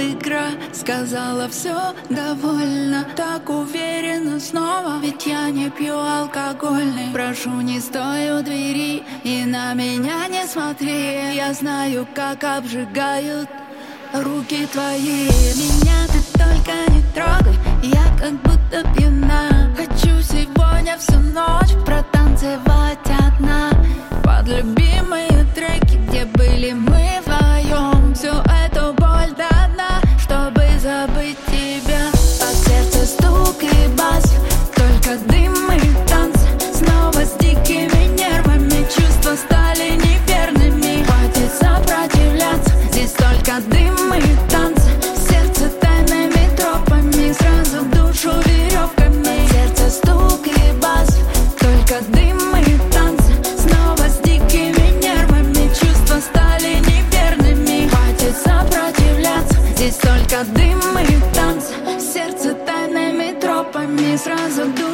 игра Сказала все довольно. Так уверенно снова Ведь я не пью алкогольный. Прошу, не стой у двери И на меня не смотри. Я знаю, как обжигают Руки твои. Меня ты только не трогай Я как будто пьяна. Хочу сегодня всю ночь Только дым и танцы Сердце тайными тропами Сразу в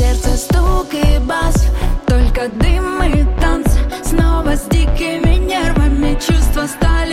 сердце стук и бас Только дым и танцы Снова с дикими нервами Чувства стали